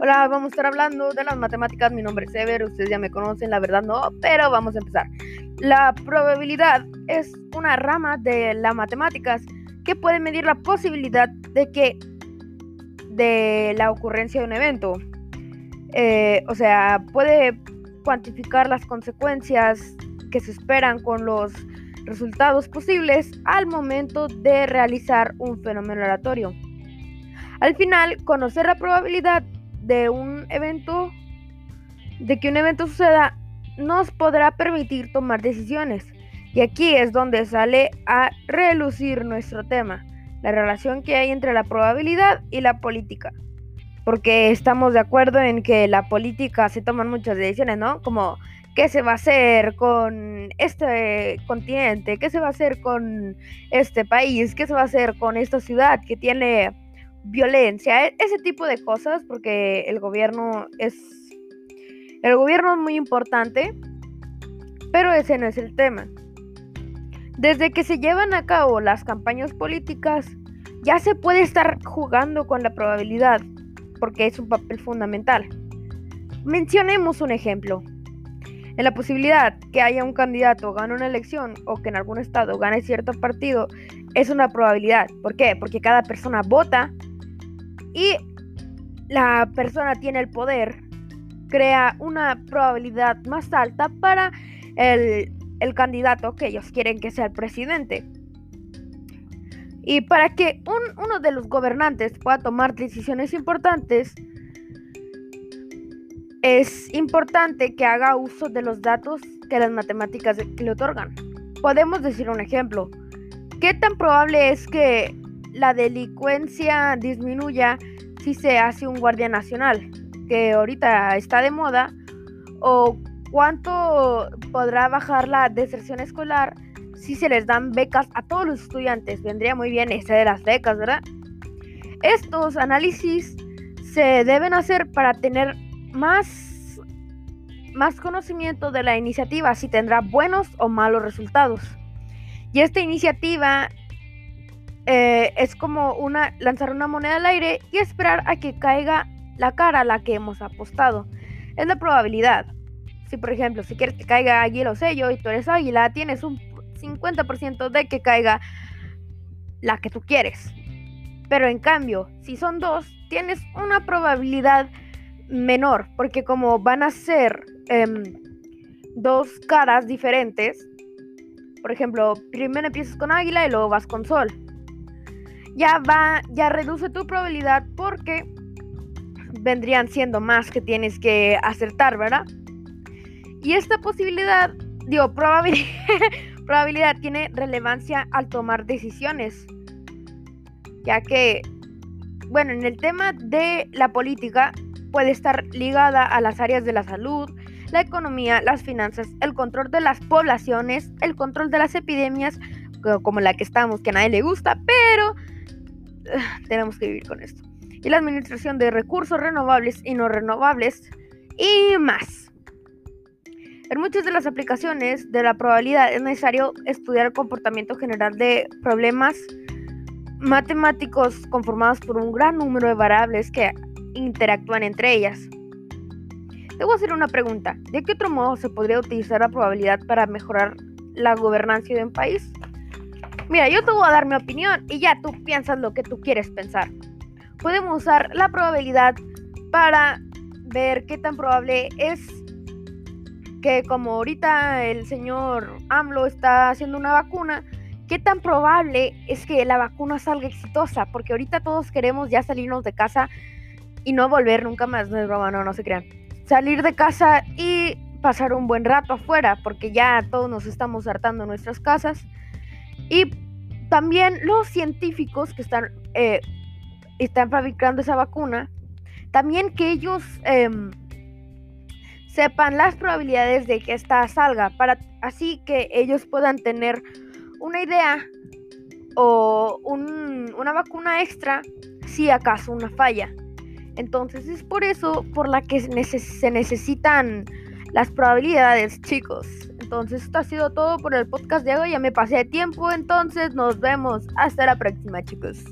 Hola, vamos a estar hablando de las matemáticas. Mi nombre es Ever, ustedes ya me conocen, la verdad no, pero vamos a empezar. La probabilidad es una rama de las matemáticas que puede medir la posibilidad de que de la ocurrencia de un evento. Eh, o sea, puede cuantificar las consecuencias que se esperan con los resultados posibles al momento de realizar un fenómeno aleatorio. Al final, conocer la probabilidad de un evento, de que un evento suceda, nos podrá permitir tomar decisiones. Y aquí es donde sale a relucir nuestro tema, la relación que hay entre la probabilidad y la política. Porque estamos de acuerdo en que la política se toman muchas decisiones, ¿no? Como qué se va a hacer con este continente, qué se va a hacer con este país, qué se va a hacer con esta ciudad que tiene violencia, e-, ese tipo de cosas, porque el gobierno es. El gobierno es muy importante, pero ese no es el tema. Desde que se llevan a cabo las campañas políticas, ya se puede estar jugando con la probabilidad, porque es un papel fundamental. Mencionemos un ejemplo. En la posibilidad que haya un candidato gane una elección o que en algún estado gane cierto partido, es una probabilidad. ¿Por qué? Porque cada persona vota y la persona tiene el poder, crea una probabilidad más alta para el, candidato que ellos quieren que sea el presidente. Y para que uno de los gobernantes pueda tomar decisiones importantes, es importante que haga uso de los datos que las matemáticas le otorgan. Podemos decir un ejemplo. ¿Qué tan probable es que la delincuencia disminuya si se hace un guardia nacional, que ahorita está de moda, o cuánto podrá bajar la deserción escolar si se les dan becas a todos los estudiantes. Vendría muy bien ese de las becas, ¿verdad? Estos análisis se deben hacer para tener más, más conocimiento de la iniciativa, si tendrá buenos o malos resultados. Y esta iniciativa eh, es como una, lanzar una moneda al aire y esperar a que caiga la cara a la que hemos apostado. Es la probabilidad. Si por ejemplo, si quieres que caiga águila o sello y tú eres águila, tienes un 50% de que caiga la que tú quieres. Pero en cambio, si son dos, tienes una probabilidad menor, porque como van a ser em, dos caras diferentes, por ejemplo, primero empiezas con águila y luego vas con sol ya va, ya reduce tu probabilidad porque vendrían siendo más que tienes que acertar, ¿verdad? Y esta posibilidad, digo, probabilidad, probabilidad tiene relevancia al tomar decisiones, ya que, bueno, en el tema de la política puede estar ligada a las áreas de la salud, la economía, las finanzas, el control de las poblaciones, el control de las epidemias, como la que estamos, que a nadie le gusta, pero tenemos que vivir con esto. Y la administración de recursos renovables y no renovables y más. En muchas de las aplicaciones de la probabilidad es necesario estudiar el comportamiento general de problemas matemáticos conformados por un gran número de variables que interactúan entre ellas. Debo hacer una pregunta. ¿De qué otro modo se podría utilizar la probabilidad para mejorar la gobernancia de un país? Mira, yo te voy a dar mi opinión y ya tú piensas lo que tú quieres pensar. Podemos usar la probabilidad para ver qué tan probable es que como ahorita el señor AMLO está haciendo una vacuna, qué tan probable es que la vacuna salga exitosa, porque ahorita todos queremos ya salirnos de casa y no volver nunca más, no es broma, no, no se crean. Salir de casa y pasar un buen rato afuera, porque ya todos nos estamos hartando nuestras casas. Y también los científicos que están, eh, están fabricando esa vacuna, también que ellos em, sepan las probabilidades de que esta salga, para así que ellos puedan tener una idea o una vacuna extra si acaso una falla. Entonces es por eso por la que se necesitan las probabilidades, chicos. Entonces, esto ha sido todo por el podcast de hoy. Ya me pasé de tiempo, entonces nos vemos. Hasta la próxima, chicos.